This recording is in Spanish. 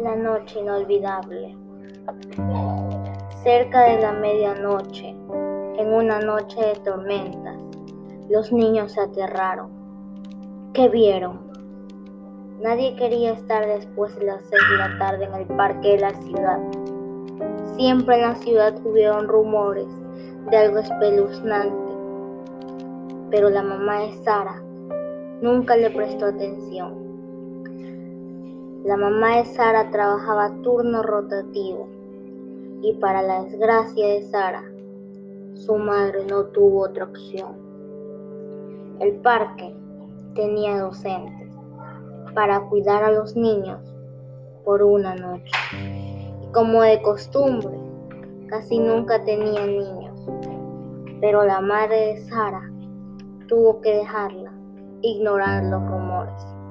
La noche inolvidable. Cerca de la medianoche, en una noche de tormentas, los niños se aterraron. ¿Qué vieron? Nadie quería estar después de las seis de la tarde en el parque de la ciudad. Siempre en la ciudad hubieron rumores de algo espeluznante, pero la mamá de Sara nunca le prestó atención. La mamá de Sara trabajaba turno rotativo y para la desgracia de Sara, su madre no tuvo otra opción. El parque tenía docentes para cuidar a los niños por una noche. Y como de costumbre, casi nunca tenía niños. Pero la madre de Sara tuvo que dejarla ignorar los rumores.